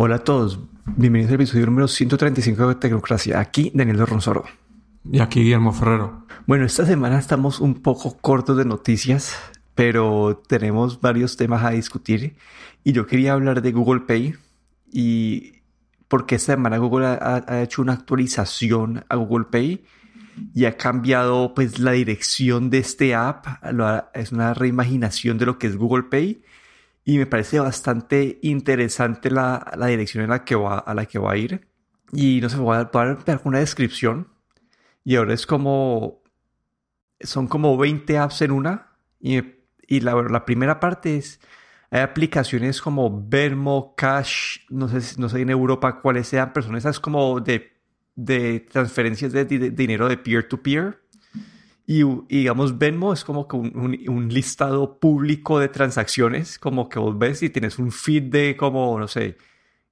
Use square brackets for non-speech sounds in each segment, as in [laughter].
Hola a todos, bienvenidos al episodio número 135 de Tecnocracia. Aquí Daniel Ronsoro. Y aquí Guillermo Ferrero. Bueno, esta semana estamos un poco cortos de noticias, pero tenemos varios temas a discutir. Y yo quería hablar de Google Pay y porque esta semana Google ha, hecho una actualización a Google Pay y ha cambiado pues la dirección de este app. Es una reimaginación de lo que es Google Pay y me parece bastante interesante la, la dirección en la que va, a la que va a ir. Y no sé, voy a, dar una descripción. Y ahora es como. Son como 20 apps en una. Y, y la, la, primera parte es. Hay aplicaciones como Vermo, Cash, no sé, no sé en Europa cuáles sean, pero son esas como de, de transferencias de, de dinero de peer-to-peer. Y, digamos, Venmo es como que un, listado público de transacciones, como que vos ves y tienes un feed de como, no sé,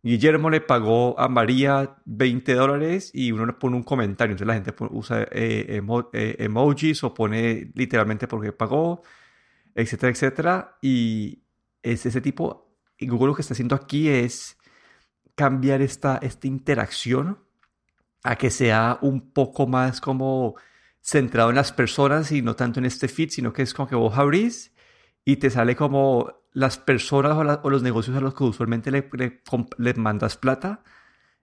Guillermo le pagó a María 20 dólares y uno le pone un comentario. Entonces la gente usa eh, eh, emojis o pone literalmente porque pagó, etcétera, etcétera. Y es ese tipo. Y Google lo que está haciendo aquí es cambiar esta, esta interacción a que sea un poco más como centrado en las personas y no tanto en este feed, sino que es como que vos abrís y te sale como las personas o, los negocios a los que usualmente le, le, mandas plata.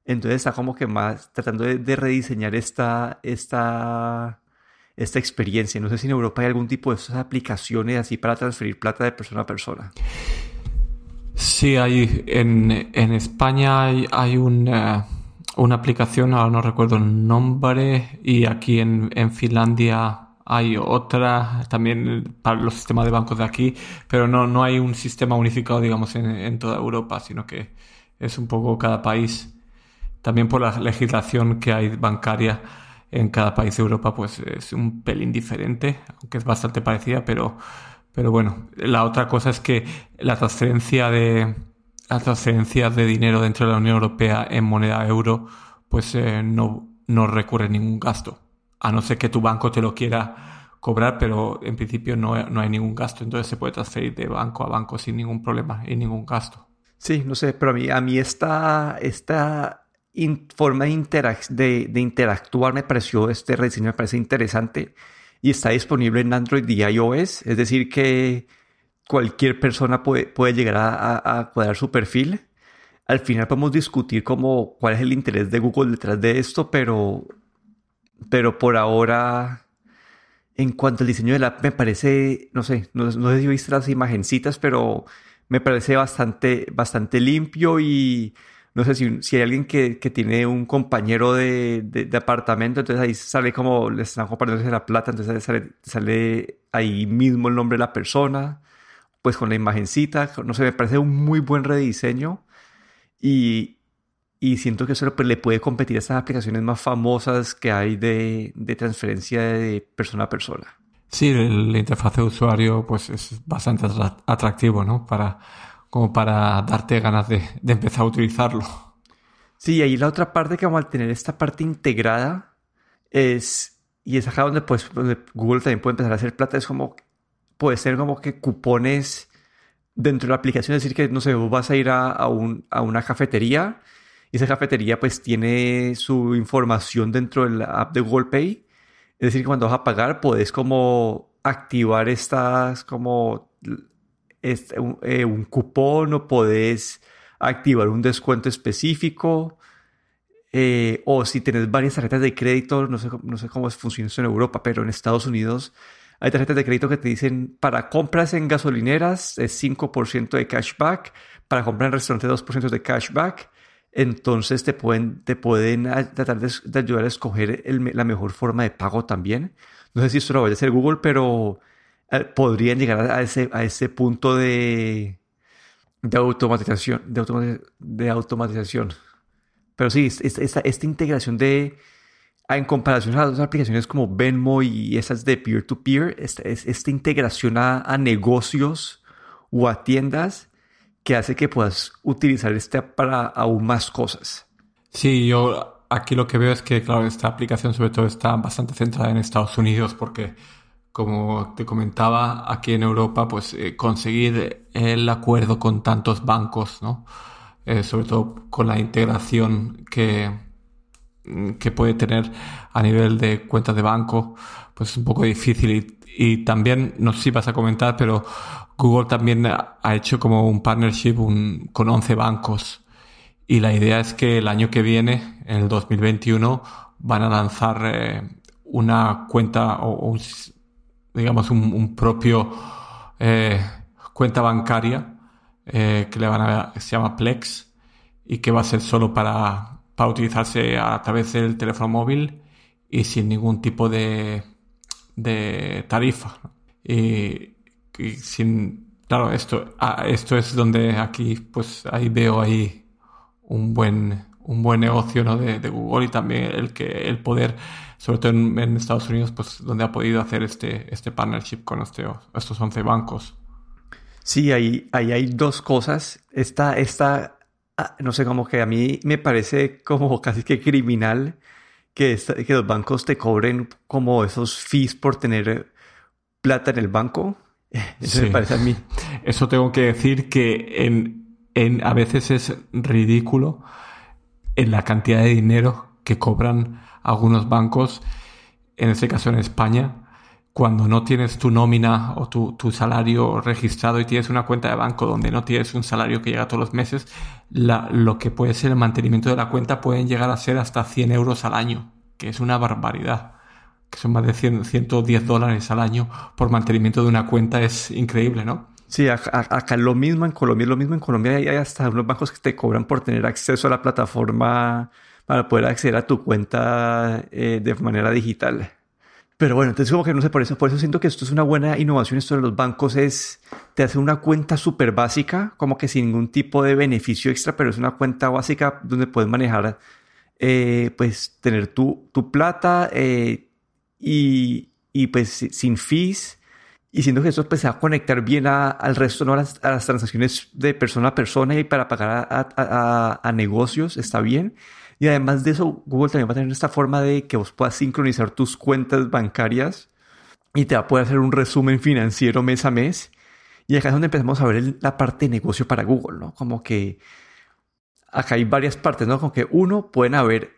Entonces está como que más tratando de, rediseñar esta, esta, esta experiencia. No sé si en Europa hay algún tipo de esas aplicaciones así para transferir plata de persona a persona. Sí, hay en, en España hay, hay un... Eh, una aplicación, ahora no recuerdo el nombre, y aquí en, en Finlandia hay otra también para los sistemas de bancos de aquí, pero no, no hay un sistema unificado, digamos, en, en, toda Europa, sino que es un poco cada país. También por la legislación que hay bancaria en cada país de Europa, pues es un pelín diferente, aunque es bastante parecida, pero, pero bueno, la otra cosa es que la transferencia de, las transferencias de dinero dentro de la Unión Europea en moneda euro, pues eh, no, no recurre ningún gasto. A no ser que tu banco te lo quiera cobrar, pero en principio no, no hay ningún gasto. Entonces se puede transferir de banco a banco sin ningún problema y ningún gasto. Sí, no sé, pero a mí, a mí esta, esta forma de, de, de, interactuar me pareció, este rediseño me parece interesante y está disponible en Android y iOS. Es decir, que cualquier persona puede, puede llegar a, a, cuadrar su perfil. Al final podemos discutir como cuál es el interés de Google detrás de esto, pero, pero por ahora, en cuanto al diseño de la app, me parece, no sé, no, sé si viste las imagencitas, pero me parece bastante, bastante limpio y no sé si, si hay alguien que, que, tiene un compañero de, de, apartamento, entonces ahí sale como le están compartiendo la plata, entonces sale, sale ahí mismo el nombre de la persona pues con la imagencita, no sé, me parece un muy buen rediseño y, y siento que eso le puede competir a estas aplicaciones más famosas que hay de, de transferencia de persona a persona. Sí, la interfaz de usuario pues es bastante atractivo, ¿no? Para, como para darte ganas de, de empezar a utilizarlo. Sí, ahí la otra parte que vamos a tener esta parte integrada es, y es acá donde, pues, donde Google también puede empezar a hacer plata, es como puede ser como que cupones dentro de la aplicación, es decir, que no sé, vos vas a ir a, a una cafetería y esa cafetería pues tiene su información dentro de la app de Google Pay. Es decir, que cuando vas a pagar puedes como activar estas como eh, un, cupón o puedes activar un descuento específico. Eh, o si tienes varias tarjetas de crédito, no sé, no sé cómo funciona eso en Europa, pero en Estados Unidos hay tarjetas de crédito que te dicen para compras en gasolineras es 5% de cashback, para comprar en restaurantes 2% de cashback. Entonces te pueden, te pueden tratar de, ayudar a escoger la mejor forma de pago también. No sé si esto lo vaya a hacer Google, pero eh, podrían llegar a ese, a ese punto de, de automatización. De, de automatización. Pero sí, esta, esta integración de, en comparación a las aplicaciones como Venmo y esas de peer-to-peer, esta, esta integración a, negocios o a tiendas que hace que puedas utilizar este para aún más cosas. Sí, yo aquí lo que veo es que, claro, esta aplicación sobre todo está bastante centrada en Estados Unidos porque, como te comentaba, aquí en Europa, pues eh, conseguir el acuerdo con tantos bancos, ¿no? eh, sobre todo con la integración que, que puede tener a nivel de cuentas de banco, pues es un poco difícil. Y, también, no sé si vas a comentar, pero Google también ha hecho como un partnership con 11 bancos. Y la idea es que el año que viene, en el 2021, van a lanzar eh, una cuenta o, digamos un, propio eh, cuenta bancaria eh, que le van a se llama Plex y que va a ser solo para, para utilizarse a través del teléfono móvil y sin ningún tipo de, de tarifa. Y, sin, claro, esto, esto es donde aquí, pues ahí veo ahí un buen, un buen negocio ¿no? de, Google y también el que el poder, sobre todo en, Estados Unidos, pues donde ha podido hacer este, este partnership con este, estos 11 bancos. Sí, ahí, ahí hay dos cosas. Esta, esta, no sé, como que a mí me parece como [laughs] casi que criminal que, que los bancos te cobren como esos fees por tener plata en el banco. [laughs] Eso me parece a mí. [laughs] Eso tengo que decir que en, en, a veces es ridículo en la cantidad de dinero que cobran algunos bancos, en este caso en España, cuando no tienes tu nómina o tu, salario registrado y tienes una cuenta de banco donde no tienes un salario que llega todos los meses, lo que puede ser el mantenimiento de la cuenta pueden llegar a ser hasta 100 euros al año, que es una barbaridad. Que son más de 110 dólares al año por mantenimiento de una cuenta, es increíble, ¿no? Sí, acá, lo mismo, en Colombia lo mismo. En Colombia hay hasta unos bancos que te cobran por tener acceso a la plataforma para poder acceder a tu cuenta eh, de manera digital. Pero bueno, entonces como que no sé, por eso, por eso siento que esto es una buena innovación, esto de los bancos es, te hace una cuenta súper básica, como que sin ningún tipo de beneficio extra, pero es una cuenta básica donde puedes manejar, eh, pues tener tu, tu plata eh, y, y, pues sin fees. Y siento que eso pues, se va a conectar bien al resto, ¿no? a, las, transacciones de persona a persona y para pagar a, a, a negocios, está bien. Y además de eso, Google también va a tener esta forma de que vos puedas sincronizar tus cuentas bancarias y te va a poder hacer un resumen financiero mes a mes. Y acá es donde empezamos a ver la parte de negocio para Google, ¿no? Como que acá hay varias partes, ¿no? Como que uno, pueden haber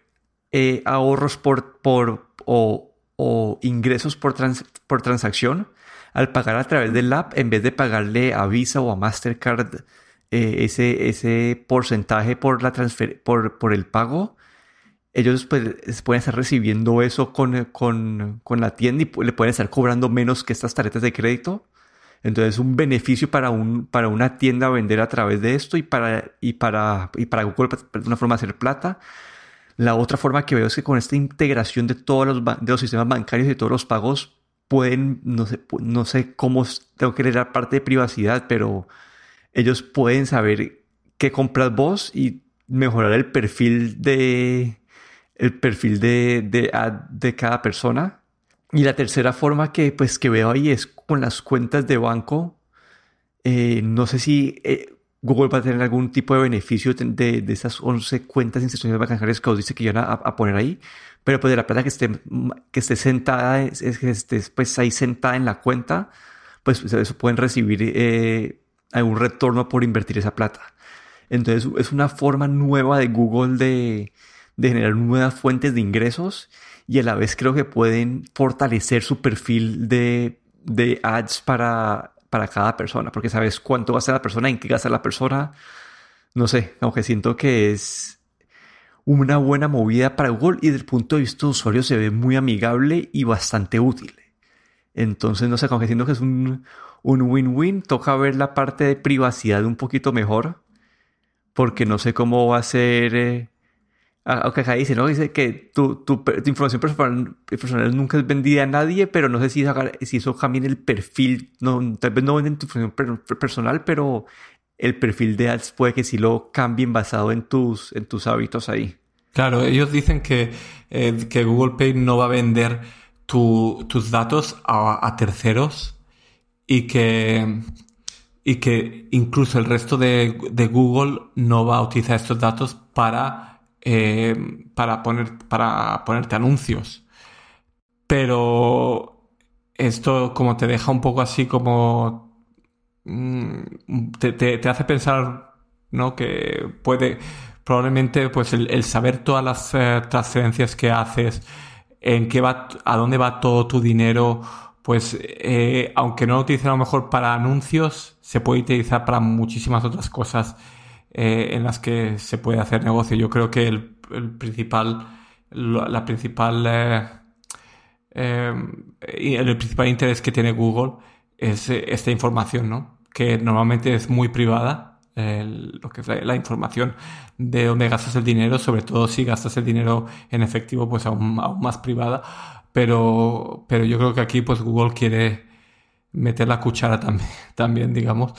eh, ahorros por, por o, o ingresos por, por transacción al pagar a través del app en vez de pagarle a Visa o a Mastercard eh, ese, ese porcentaje por, la transfer por, por el pago, ellos pues, pueden estar recibiendo eso con, con, con, la tienda y le pueden estar cobrando menos que estas tarjetas de crédito. Entonces, un beneficio para, un, para una tienda vender a través de esto y para, y para, y para Google de una forma de hacer plata. La otra forma que veo es que con esta integración de todos los, de los sistemas bancarios y todos los pagos, pueden, no sé, no sé cómo tengo que leer la parte de privacidad, pero ellos pueden saber qué compras vos y mejorar el perfil de el perfil de, de de cada persona. Y la tercera forma que pues que veo ahí es con las cuentas de banco. Eh, no sé si eh, Google va a tener algún tipo de beneficio de, de esas 11 cuentas de instituciones bancarias que os dice que iban a, a, poner ahí, pero pues de la plata que esté, que esté sentada, es, que esté pues ahí sentada en la cuenta, pues eso pueden recibir eh, algún retorno por invertir esa plata. Entonces es una forma nueva de Google de, generar nuevas fuentes de ingresos y a la vez creo que pueden fortalecer su perfil de, ads para, para cada persona, porque sabes cuánto gasta la persona, en qué gasta la persona. No sé, aunque siento que es una buena movida para Google y desde el punto de vista de usuario se ve muy amigable y bastante útil. Entonces, no sé, aunque siento que es un, un win-win. Toca ver la parte de privacidad un poquito mejor, porque no sé cómo va a ser. Eh, aunque acá dice, ¿no? Dice que tu, tu, información personal, nunca es vendida a nadie, pero no sé si, si eso cambia el perfil. No, tal vez no venden tu información personal, pero el perfil de ads puede que sí lo cambien basado en tus, en tus hábitos ahí. Claro, ellos dicen que, eh, que Google Pay no va a vender tus datos a terceros y que, y que incluso el resto de, de Google no va a utilizar estos datos para, eh, para, poner, para ponerte anuncios. Pero esto como te deja un poco así como... Mm, te, te, hace pensar ¿no? Que puede, probablemente, pues el, saber todas las eh, transferencias que haces, en qué va, a dónde va todo tu dinero, pues eh, aunque no lo utilicen a lo mejor para anuncios, se puede utilizar para muchísimas otras cosas en las que se puede hacer negocio. Yo creo que el, principal, la principal Em, y el principal interés que tiene Google es eh, esta información, ¿no? Que normalmente es muy privada, lo que es la, información de dónde gastas el dinero, sobre todo si gastas el dinero en efectivo, pues aún, más privada. Pero, pero yo creo que aquí, pues Google quiere meter la cuchara también, [laughs] también digamos,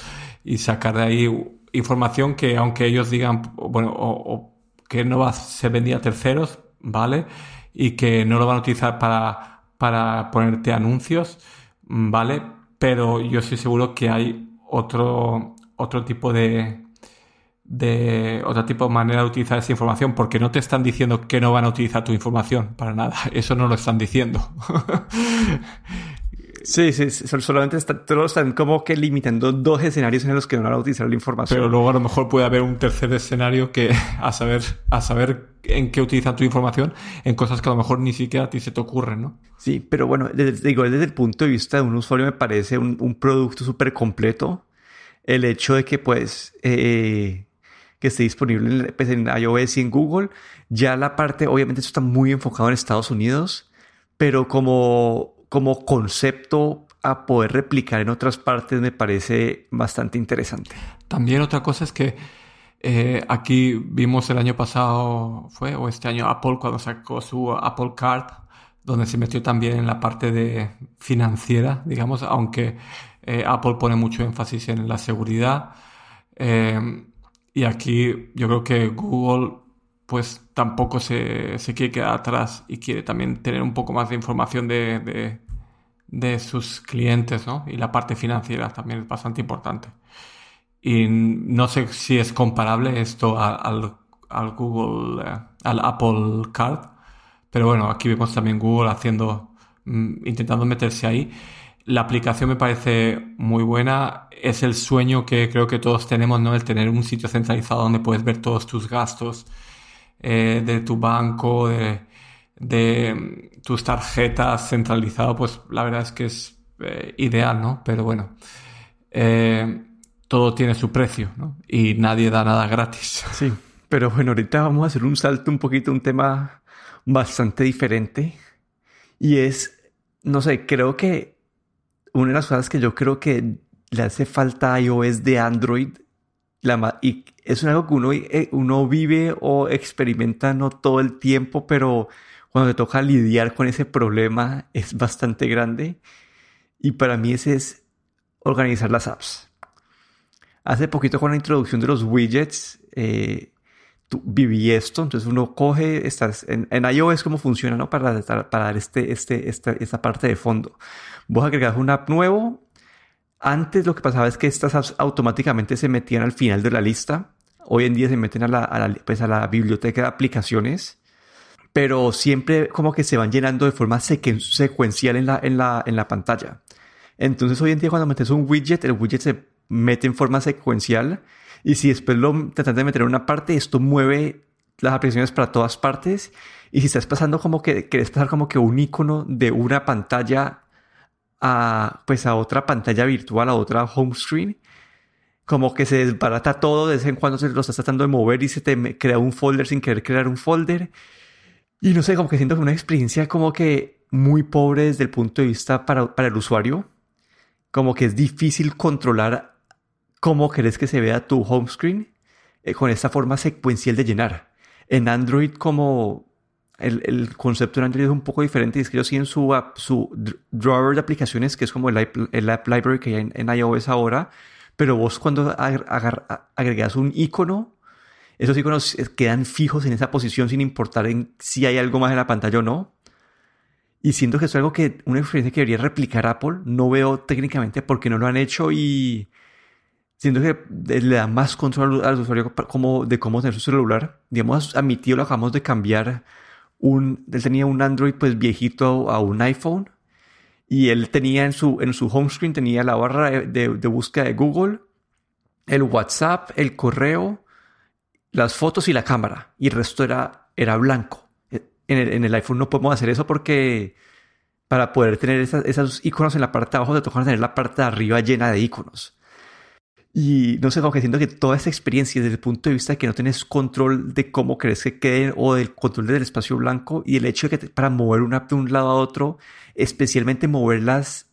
y sacar de ahí información que aunque ellos digan, bueno, o, que no va a ser vendida a terceros, ¿vale? Y que no lo van a utilizar para para ponerte anuncios, ¿vale? Pero yo estoy seguro que hay otro, otro tipo de, de otro tipo de manera de utilizar esa información, porque no te están diciendo que no van a utilizar tu información, para nada, [laughs] eso no lo están diciendo. [laughs] Sí, sí, solamente están, están como que limitando dos escenarios en los que no van a utilizar la información. Pero luego a lo mejor puede haber un tercer escenario que [laughs] a saber, a saber en qué utilizan tu información, en cosas que a lo mejor ni siquiera a ti se te ocurren, ¿no? Sí, pero bueno, desde, digo, desde el punto de vista de un usuario me parece un, producto súper completo. El hecho de que pues eh, que esté disponible pues, en iOS y en Google. Ya la parte, obviamente esto está muy enfocado en Estados Unidos, pero como como concepto a poder replicar en otras partes me parece bastante interesante. También otra cosa es que eh, aquí vimos el año pasado, fue, o este año, Apple cuando sacó su Apple Card, donde se metió también en la parte de financiera, digamos, aunque eh, Apple pone mucho énfasis en la seguridad. Eh, y aquí yo creo que Google pues tampoco se, quiere quedar atrás y quiere también tener un poco más de información de, sus clientes, ¿no? Y la parte financiera también es bastante importante. Y no sé si es comparable esto al, Google, eh, al Apple Card, pero bueno, aquí vemos también Google haciendo, mm, intentando meterse ahí. La aplicación me parece muy buena. Es el sueño que creo que todos tenemos, ¿no? El tener un sitio centralizado donde puedes ver todos tus gastos, eh, de tu banco, de, mm, tus tarjetas centralizado, pues la verdad es que es eh, ideal, ¿no? Pero bueno, eh, todo tiene su precio, ¿no? Y nadie da nada gratis. [laughs] Sí, pero bueno, ahorita vamos a hacer un salto un poquito, un tema bastante diferente. Y es, no sé, creo que una de las cosas que yo creo que le hace falta a iOS de Android y es algo que uno, eh, uno vive o experimenta no todo el tiempo, pero cuando te toca lidiar con ese problema es bastante grande. Y para mí ese es organizar las apps. Hace poquito con la introducción de los widgets, eh, viví esto. Entonces uno coge, estás en, en iOS cómo funciona, ¿no? Para, para dar este, este, esta, esta parte de fondo. Vos agregas un app nuevo, antes lo que pasaba es que estas apps automáticamente se metían al final de la lista. Hoy en día se meten a la, pues a la biblioteca de aplicaciones, pero siempre como que se van llenando de forma secuencial en la, en, la, en la pantalla. Entonces hoy en día cuando metes un widget, el widget se mete en forma secuencial y si después lo tratas de meter en una parte, esto mueve las aplicaciones para todas partes. Y si estás pasando como que quieres pasar como que un icono de una pantalla a, pues a otra pantalla virtual, a otra home screen, como que se desbarata todo, de vez en cuando se lo estás tratando de mover y se te crea un folder sin querer crear un folder. Y no sé, como que siento que una experiencia como que muy pobre desde el punto de vista para, para el usuario. Como que es difícil controlar cómo querés que se vea tu home screen eh, con esta forma secuencial de llenar. En Android como el, concepto de Android es un poco diferente. Es que ellos tienen su, su drawer de aplicaciones, que es como el, App Library que hay en, iOS ahora. Pero vos cuando agregas un icono, esos iconos quedan fijos en esa posición sin importar en si hay algo más en la pantalla o no. Y siento que es algo que, una experiencia que debería replicar Apple. No veo técnicamente por qué no lo han hecho y siento que le da más control al usuario como, de cómo tener su celular. Digamos, a mi tío lo acabamos de cambiar un, él tenía un Android pues viejito a un iPhone y él tenía en su, en su home screen tenía la barra de, de búsqueda de Google, el WhatsApp, el correo, las fotos y la cámara y el resto era, era blanco. En el, en el iPhone no podemos hacer eso porque para poder tener esos iconos en la parte de abajo te toca tener la parte de arriba llena de iconos. Y no sé, como que siento que toda esta experiencia desde el punto de vista de que no tienes control de cómo crees que queden o del control del espacio blanco y el hecho de que para mover una de un lado a otro, especialmente moverlas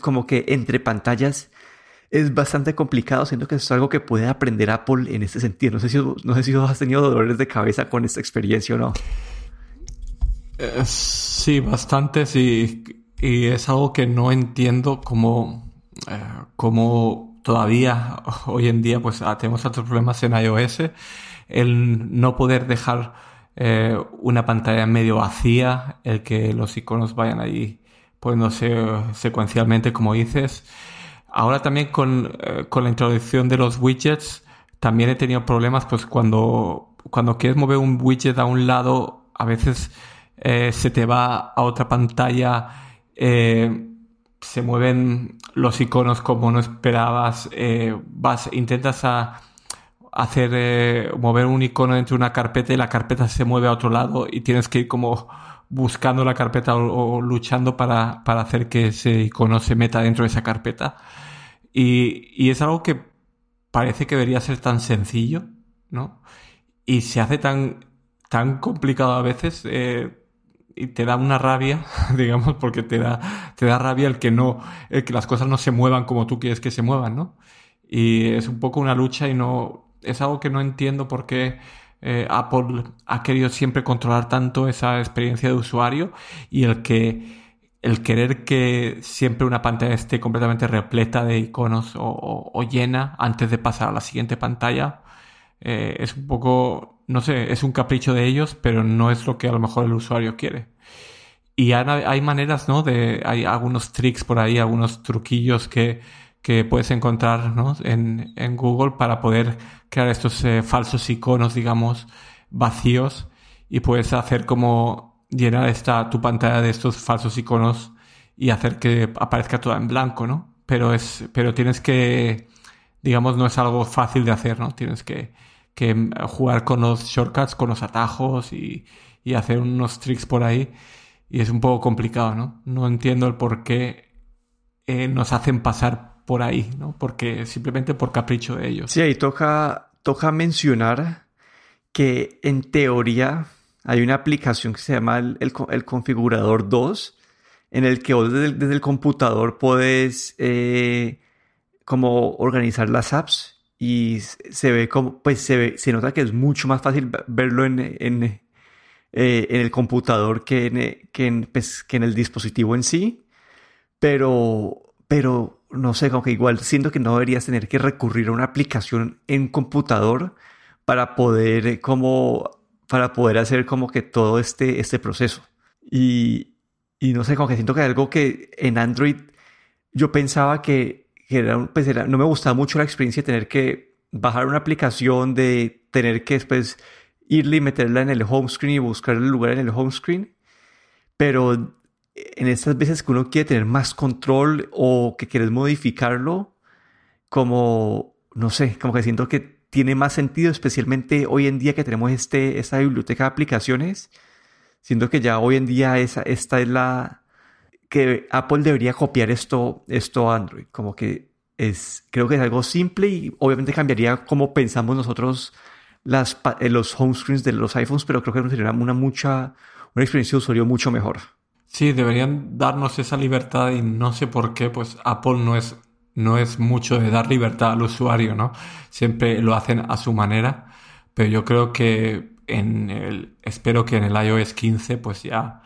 como que entre pantallas, es bastante complicado. Siento que es algo que puede aprender Apple en este sentido. No sé si, no sé si has tenido dolores de cabeza con esta experiencia o no. Eh, sí, bastante, sí. Y es algo que no entiendo cómo, eh, cómo todavía hoy en día pues ah, tenemos otros problemas en iOS. El no poder dejar eh, una pantalla medio vacía, el que los iconos vayan ahí poniéndose secuencialmente como dices. Ahora también con, con la introducción de los widgets, también he tenido problemas pues cuando, cuando quieres mover un widget a un lado, a veces eh, se te va a otra pantalla, eh, se mueven los iconos como no esperabas, eh, vas, intentas hacer mover un icono dentro de una carpeta y la carpeta se mueve a otro lado y tienes que ir como buscando la carpeta o, luchando para, para, hacer que ese icono se meta dentro de esa carpeta. Y, y, es algo que parece que debería ser tan sencillo, ¿no? Y se hace tan, tan complicado a veces. Eh, y te da una rabia, [laughs] digamos, porque te da, te da rabia el que no, el que las cosas no se muevan como tú quieres que se muevan, ¿no? Y es un poco una lucha y no, es algo que no entiendo por qué eh, Apple ha querido siempre controlar tanto esa experiencia de usuario y el que, el querer que siempre una pantalla esté completamente repleta de iconos o, llena antes de pasar a la siguiente pantalla, eh, es un poco no sé, es un capricho de ellos, pero no es lo que a lo mejor el usuario quiere. Y hay, maneras, ¿no? De, hay algunos tricks por ahí, algunos truquillos que, que puedes encontrar ¿no? en, en, Google para poder crear estos eh, falsos iconos, digamos, vacíos y puedes hacer como llenar esta, tu pantalla de estos falsos iconos y hacer que aparezca toda en blanco, ¿no? Pero es, pero tienes que, digamos, no es algo fácil de hacer, ¿no? Tienes que, que jugar con los shortcuts, con los atajos y, hacer unos tricks por ahí. Y es un poco complicado, ¿no? No entiendo el por qué eh, nos hacen pasar por ahí, ¿no? Porque simplemente por capricho de ellos. Sí, ahí toca, toca mencionar que en teoría hay una aplicación que se llama el, configurador 2, en el que vos desde, el computador puedes eh, como organizar las apps y se ve como, pues se, ve, se nota que es mucho más fácil verlo en, eh, en el computador que en, que, en, pues, que en el dispositivo en sí, pero, pero no sé, como que igual siento que no deberías tener que recurrir a una aplicación en computador para poder eh, como, para poder hacer como que todo este, este proceso. Y, y no sé, como que siento que algo que en Android yo pensaba que pues no me gustaba mucho la experiencia de tener que bajar una aplicación, de tener que después irle y meterla en el home screen y buscar el lugar en el home screen. Pero en estas veces que uno quiere tener más control o que quieres modificarlo, como, no sé, como que siento que tiene más sentido, especialmente hoy en día que tenemos este, esta biblioteca de aplicaciones. Siento que ya hoy en día esa, esta es la, que Apple debería copiar esto, esto a Android. Como que es, creo que es algo simple y obviamente cambiaría cómo pensamos nosotros las, eh, los home screens de los iPhones, pero creo que sería una mucha, una experiencia de usuario mucho mejor. Sí, deberían darnos esa libertad y no sé por qué, pues Apple no es, no es mucho de dar libertad al usuario, ¿no? Siempre lo hacen a su manera, pero yo creo que en el, espero que en el iOS 15 pues ya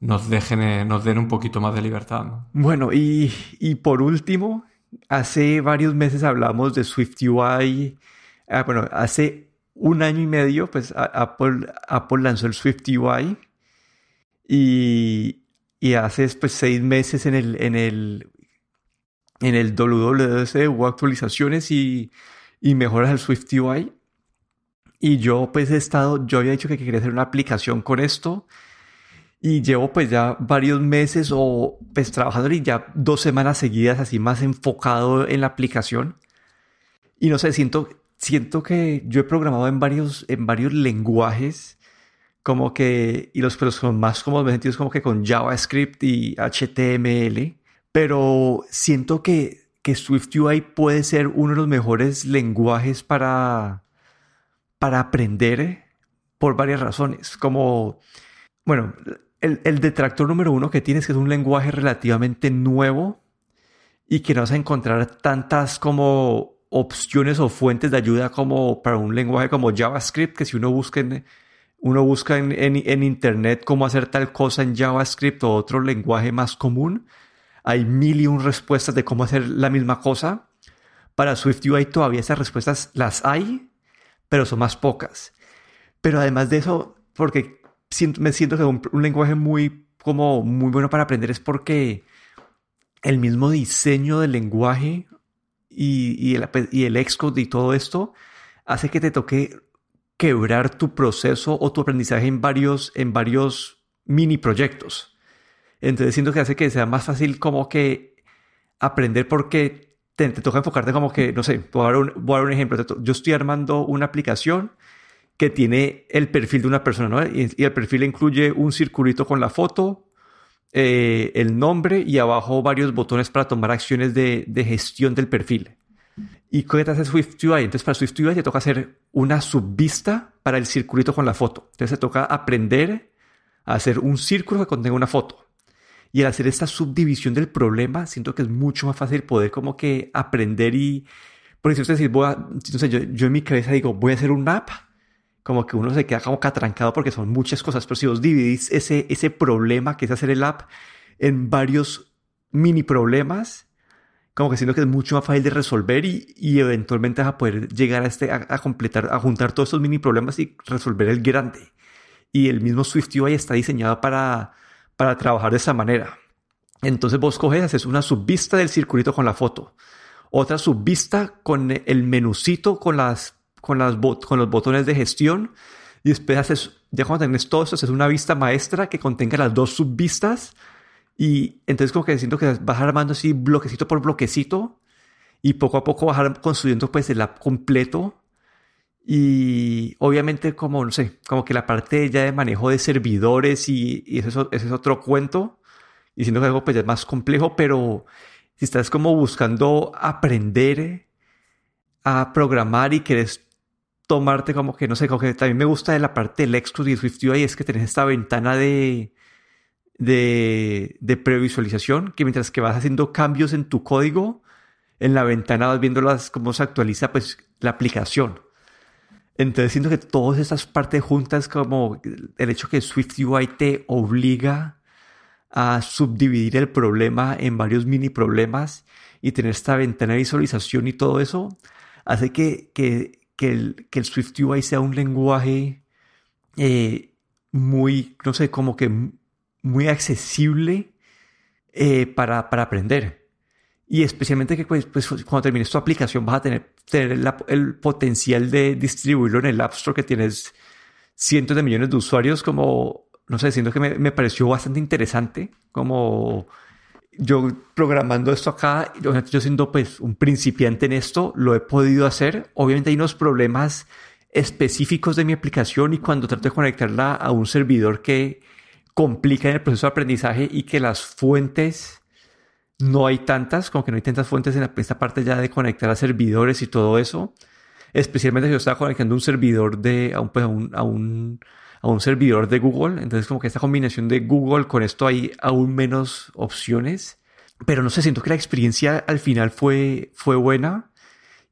nos, dejen, eh, nos den un poquito más de libertad. Bueno, y, y, por último, hace varios meses hablamos de Swift UI. Ah, bueno, hace un año y medio, pues Apple, lanzó el Swift UI. Y, y hace pues, seis meses en el, en el, en el WWDC hubo actualizaciones y, y mejoras al Swift UI. Y yo pues he estado, yo había dicho que quería hacer una aplicación con esto y llevo pues ya varios meses o pues trabajando y ya dos semanas seguidas así más enfocado en la aplicación. Y no sé, siento, siento que yo he programado en varios, en varios lenguajes, como que, y los, pero son más como sentidos como que con JavaScript y HTML, pero siento que, que SwiftUI puede ser uno de los mejores lenguajes para, para aprender por varias razones. Como, bueno, el, el detractor número uno que tienes es que es un lenguaje relativamente nuevo y que no vas a encontrar tantas como opciones o fuentes de ayuda como para un lenguaje como JavaScript, que si uno busca en, uno busca en, en, internet cómo hacer tal cosa en JavaScript o otro lenguaje más común, hay mil y un respuestas de cómo hacer la misma cosa. Para SwiftUI todavía esas respuestas las hay, pero son más pocas. Pero además de eso, porque me siento que un, un lenguaje muy, como muy bueno para aprender es porque el mismo diseño del lenguaje y, el, y Xcode y todo esto hace que te toque quebrar tu proceso o tu aprendizaje en varios, en varios mini proyectos. Entonces siento que hace que sea más fácil como que aprender porque te, toca enfocarte como que, no sé, voy a dar un, voy a dar un ejemplo. Yo estoy armando una aplicación que tiene el perfil de una persona. Y, y el perfil incluye un circulito con la foto, eh, el nombre y abajo varios botones para tomar acciones de, gestión del perfil. ¿Y qué te hace SwiftUI? Entonces, para SwiftUI te toca hacer una subvista para el circulito con la foto. Entonces, te toca aprender a hacer un círculo que contenga una foto. Y al hacer esta subdivisión del problema, siento que es mucho más fácil poder como que aprender y... Si usted dice, voy a, yo, yo en mi cabeza digo, voy a hacer un map como que uno se queda como catrancado porque son muchas cosas, pero si vos dividís ese, ese problema que es hacer el app en varios mini problemas, como que siento que es mucho más fácil de resolver y, y eventualmente vas a poder llegar a, este, a, completar, a juntar todos esos mini problemas y resolver el grande. Y el mismo SwiftUI está diseñado para, para trabajar de esa manera. Entonces vos coges, haces una subvista del circulito con la foto, otra subvista con el menucito con las con, las con los botones de gestión y después haces, ya cuando tenés todo esto, haces una vista maestra que contenga las dos subvistas y entonces como que siento que vas armando así bloquecito por bloquecito y poco a poco vas construyendo pues el app completo y obviamente como, no sé, como que la parte ya de manejo de servidores y, y ese, es otro cuento y siento que algo pues ya es más complejo, pero si estás como buscando aprender a programar y quieres tomarte como que, no sé, como que también me gusta de la parte del Xcode y SwiftUI es que tenés esta ventana de, de, previsualización, que mientras que vas haciendo cambios en tu código, en la ventana vas viendo las, cómo se actualiza pues la aplicación. Entonces siento que todas estas partes juntas, como el hecho que SwiftUI te obliga a subdividir el problema en varios mini problemas y tener esta ventana de visualización y todo eso, hace que que el, que el SwiftUI sea un lenguaje eh, muy, no sé, como que muy accesible eh, para, para, aprender. Y especialmente que pues, pues, cuando termines tu aplicación vas a tener, tener el potencial de distribuirlo en el App Store que tienes cientos de millones de usuarios como, no sé, siento que me, me pareció bastante interesante como yo programando esto acá, yo siendo pues un principiante en esto, lo he podido hacer. Obviamente hay unos problemas específicos de mi aplicación y cuando trato de conectarla a un servidor que complica el proceso de aprendizaje y que las fuentes no hay tantas, como que no hay tantas fuentes en esta parte ya de conectar a servidores y todo eso. Especialmente si yo estaba conectando un servidor de, a un, pues, a un a un servidor de Google. Entonces como que esta combinación de Google con esto hay aún menos opciones. Pero no sé, siento que la experiencia al final fue, fue buena.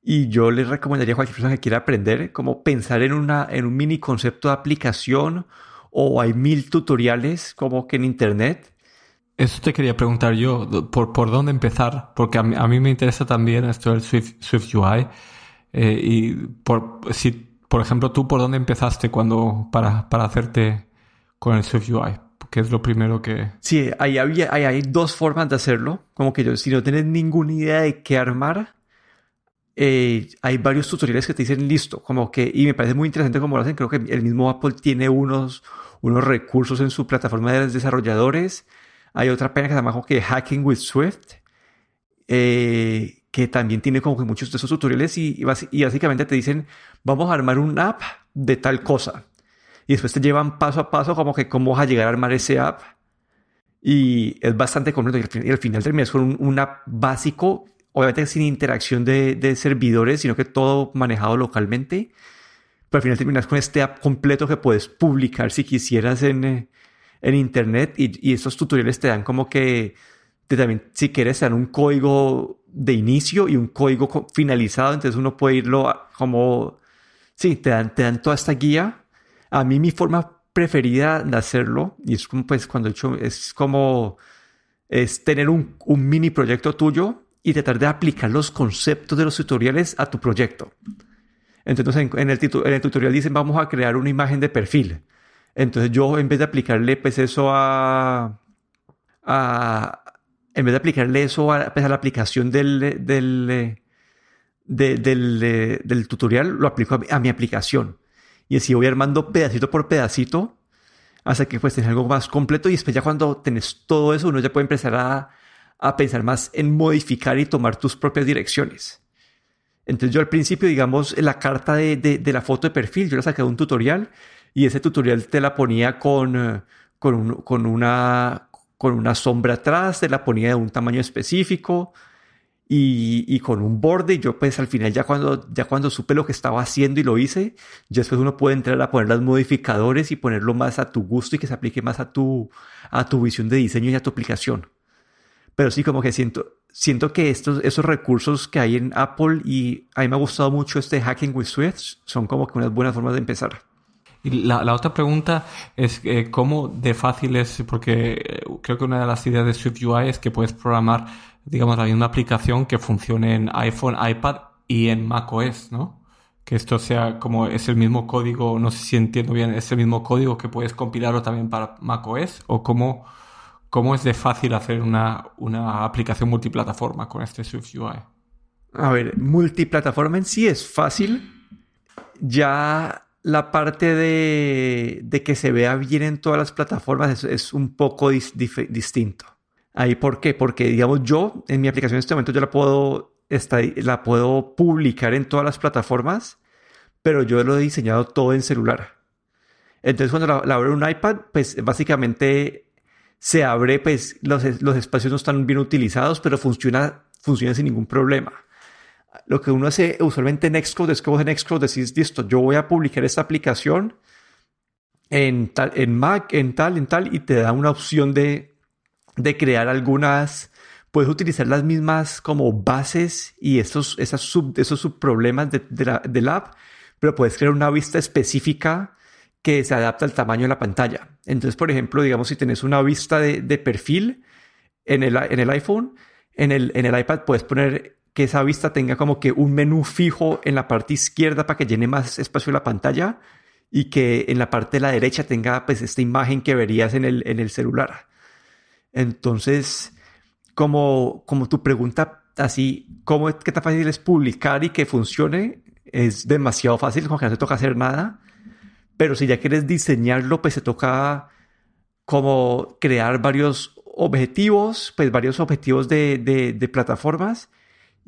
Y yo les recomendaría a cualquier persona que quiera aprender como pensar en, una, en un mini concepto de aplicación o hay mil tutoriales como que en internet. Eso te quería preguntar yo, ¿por, por dónde empezar? Porque a mí, me interesa también esto del Swift, Swift UI. Eh, y por, si por ejemplo, ¿tú por dónde empezaste cuando para, para hacerte con el SwiftUI? ¿Qué es lo primero que...? Sí, ahí había, hay dos formas de hacerlo. Como que yo, si no tienes ninguna idea de qué armar, eh, hay varios tutoriales que te dicen listo. Como que, y me parece muy interesante cómo lo hacen. Creo que el mismo Apple tiene unos, unos recursos en su plataforma de desarrolladores. Hay otra pena que se llama como que Hacking with Swift, eh, que también tiene como que muchos de esos tutoriales y, y básicamente te dicen, vamos a armar un app de tal cosa. Y después te llevan paso a paso como que cómo vas a llegar a armar ese app. Y es bastante completo. Y al, final terminas con un, app básico, obviamente sin interacción de, de, servidores, sino que todo manejado localmente. Pero al final terminas con este app completo que puedes publicar si quisieras en, eh, en Internet. Y, y estos tutoriales te dan como que también, si quieres, dan un código de inicio y un código finalizado. Entonces uno puede irlo como, sí, te dan, te dan toda esta guía. A mí mi forma preferida de hacerlo, y es como, pues, cuando he hecho, es como, es tener un, mini proyecto tuyo y tratar de aplicar los conceptos de los tutoriales a tu proyecto. Entonces, en, el, en el tutorial dicen, vamos a crear una imagen de perfil. Entonces, yo en vez de aplicarle, pues, eso a, a en vez de aplicarle eso a, pues, la aplicación del, del, del, tutorial, lo aplico a, mi aplicación. Y así voy armando pedacito por pedacito hasta que pues algo más completo y después ya cuando tenés todo eso uno ya puede empezar a, a pensar más en modificar y tomar tus propias direcciones. Entonces yo al principio, digamos, la carta de, de, la foto de perfil, yo la saqué de un tutorial y ese tutorial te la ponía con, eh, con, con, una, con una sombra atrás, te la ponía de un tamaño específico y, y, con un borde. Y yo pues al final ya cuando, ya cuando supe lo que estaba haciendo y lo hice, ya después uno puede entrar a poner los modificadores y ponerlo más a tu gusto y que se aplique más a tu, a tu visión de diseño y a tu aplicación. Pero sí como que siento, siento que estos, esos recursos que hay en Apple y a mí me ha gustado mucho este Hacking with Swift son como que unas buenas formas de empezar. Y la, otra pregunta es eh, cómo de fácil es, porque eh, creo que una de las ideas de Swift UI es que puedes programar, digamos, la misma aplicación que funcione en iPhone, iPad y en macOS, ¿no? Que esto sea como es el mismo código, no sé si entiendo bien, es el mismo código que puedes compilarlo también para macOS o cómo, cómo es de fácil hacer una, una aplicación multiplataforma con este Swift UI. A ver, multiplataforma en sí es fácil. Ya la parte de, de, que se vea bien en todas las plataformas es, un poco distinto. Ahí, ¿por qué? Porque, digamos, yo en mi aplicación en este momento yo la puedo, la puedo publicar en todas las plataformas, pero yo lo he diseñado todo en celular. Entonces, cuando la, abro en un iPad, pues básicamente se abre, pues los, los espacios no están bien utilizados, pero funciona, funciona sin ningún problema lo que uno hace usualmente en Xcode es que vos en Xcode decís, listo, yo voy a publicar esta aplicación en, tal, en Mac, en tal, en tal, y te da una opción de, de crear algunas, puedes utilizar las mismas como bases y estos, esos subproblemas de, de la, del app, pero puedes crear una vista específica que se adapta al tamaño de la pantalla. Entonces, por ejemplo, digamos, si tienes una vista de, de perfil en el, en el iPhone, en el, en el iPad puedes poner que esa vista tenga como que un menú fijo en la parte izquierda para que llene más espacio la pantalla y que en la parte de la derecha tenga pues esta imagen que verías en el, en el celular. Entonces, como, como tu pregunta así, ¿cómo, ¿qué tan fácil es publicar y que funcione? Es demasiado fácil, como que no se toca hacer nada. Pero si ya quieres diseñarlo, pues se toca como crear varios objetivos, pues varios objetivos de, de plataformas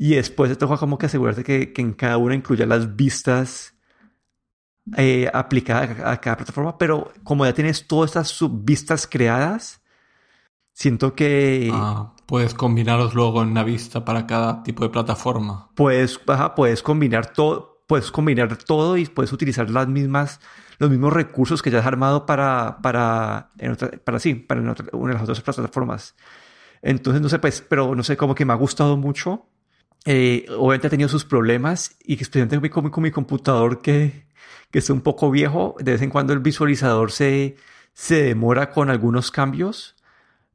y después te toca como que asegurarte que, que en cada una incluya las vistas eh, aplicadas a, cada plataforma, pero como ya tienes todas estas subvistas creadas, siento que... Ah, puedes combinarlos luego en una vista para cada tipo de plataforma. Puedes, puedes combinar todo, puedes combinar todo y puedes utilizar las mismas, los mismos recursos que ya has armado para, para, para sí, para una de las otras plataformas. Entonces, no sé, pues, pero no sé, como que me ha gustado mucho eh, obviamente ha tenido sus problemas y especialmente con mi, con mi computador que, que es un poco viejo, de vez en cuando el visualizador se, se demora con algunos cambios,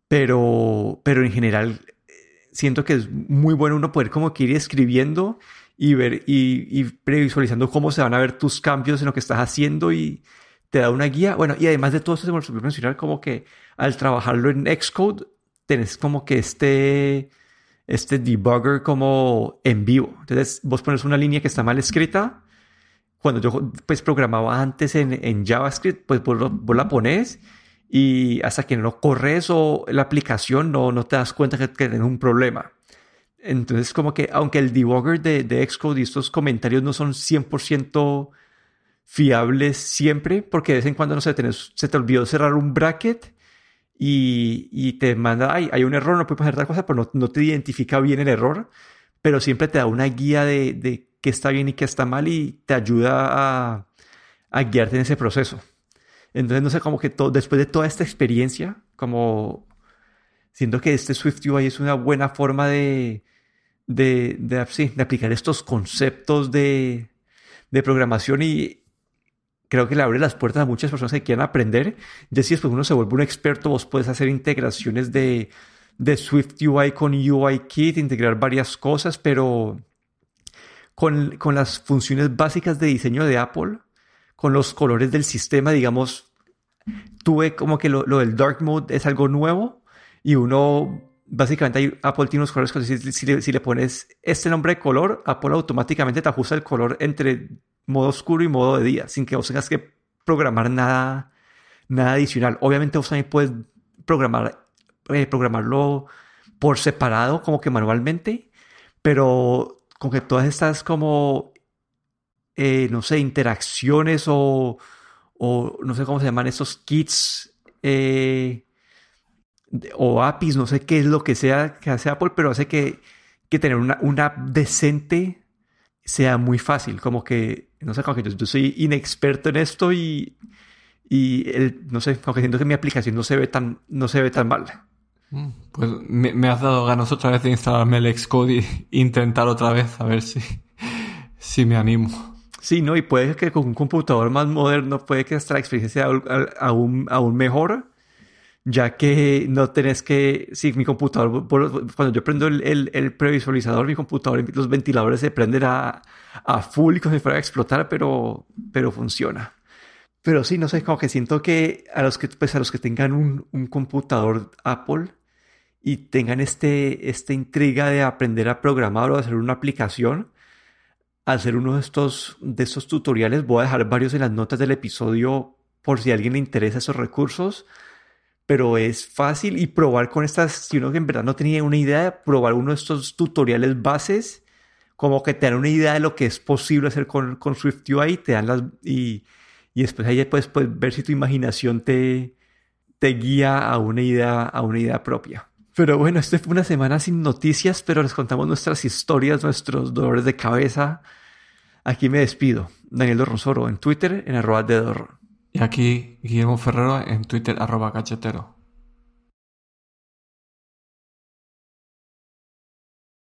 pero, pero en general eh, siento que es muy bueno uno poder como que ir escribiendo y ver y, y previsualizando cómo se van a ver tus cambios en lo que estás haciendo y te da una guía. Bueno, y además de todo eso, se me olvidó mencionar como que al trabajarlo en Xcode, tenés como que este este debugger como en vivo. Entonces, vos pones una línea que está mal escrita. Cuando yo pues programaba antes en, en JavaScript, pues vos, la pones y hasta que no corres o la aplicación no, no te das cuenta que, que tienes un problema. Entonces, como que aunque el debugger de, de Xcode y estos comentarios no son 100% fiables siempre, porque de vez en cuando no sé, se te olvidó cerrar un bracket y, y te manda, ay, hay un error, no puedes hacer tal cosa, pero no, no, te identifica bien el error, pero siempre te da una guía de, de qué está bien y qué está mal y te ayuda a, a guiarte en ese proceso. Entonces, no sé, como que todo, después de toda esta experiencia, como siento que este Swift UI es una buena forma de, de, de, sí, de aplicar estos conceptos de, de programación y, creo que le abre las puertas a muchas personas que quieran aprender. Ya si después uno se vuelve un experto, vos puedes hacer integraciones de, de Swift UI con UI Kit, integrar varias cosas, pero con, con, las funciones básicas de diseño de Apple, con los colores del sistema, digamos, tuve como que lo, lo del Dark Mode es algo nuevo y uno, básicamente Apple tiene unos colores, si, si, le, si le pones este nombre de color, Apple automáticamente te ajusta el color entre modo oscuro y modo de día, sin que vos tengas que programar nada, nada adicional. Obviamente vos también puedes programar, eh, programarlo por separado, como que manualmente, pero con que todas estas como, eh, no sé, interacciones o, o, no sé cómo se llaman estos kits eh, o APIs, no sé qué es lo que sea que hace Apple, pero hace que, que tener una, una app decente sea muy fácil, como que, no sé, como que yo, soy inexperto en esto y, y el, no sé, como que siento que mi aplicación no se ve tan, no se ve tan mal. Mm, pues me, has dado ganas otra vez de instalarme el Xcode e [laughs] intentar otra vez a ver si, [laughs] si me animo. Sí, ¿no? Y puede que con un computador más moderno puede que esta experiencia sea aún, aún mejor ya que no tenés que, si mi computador, cuando yo prendo el, el, previsualizador, mi computador, los ventiladores se prenden a, a full y como si fuera a explotar, pero, pero funciona. Pero sí, no sé, como que siento que a los que, pues a los que tengan un, un computador Apple y tengan este, esta intriga de aprender a programar o hacer una aplicación, hacer uno de estos, de estos tutoriales, voy a dejar varios en las notas del episodio por si a alguien le interesa esos recursos pero es fácil y probar con estas, si uno en verdad no tenía una idea, probar uno de estos tutoriales bases, como que te dan una idea de lo que es posible hacer con, con SwiftUI te dan las, y, y después ahí puedes, puedes ver si tu imaginación te, te guía a una idea, a una idea propia. Pero bueno, esta fue una semana sin noticias, pero les contamos nuestras historias, nuestros dolores de cabeza. Aquí me despido. Daniel Dorronsoro en Twitter, en arroba de y aquí Guillermo Ferrero en Twitter arroba cachetero.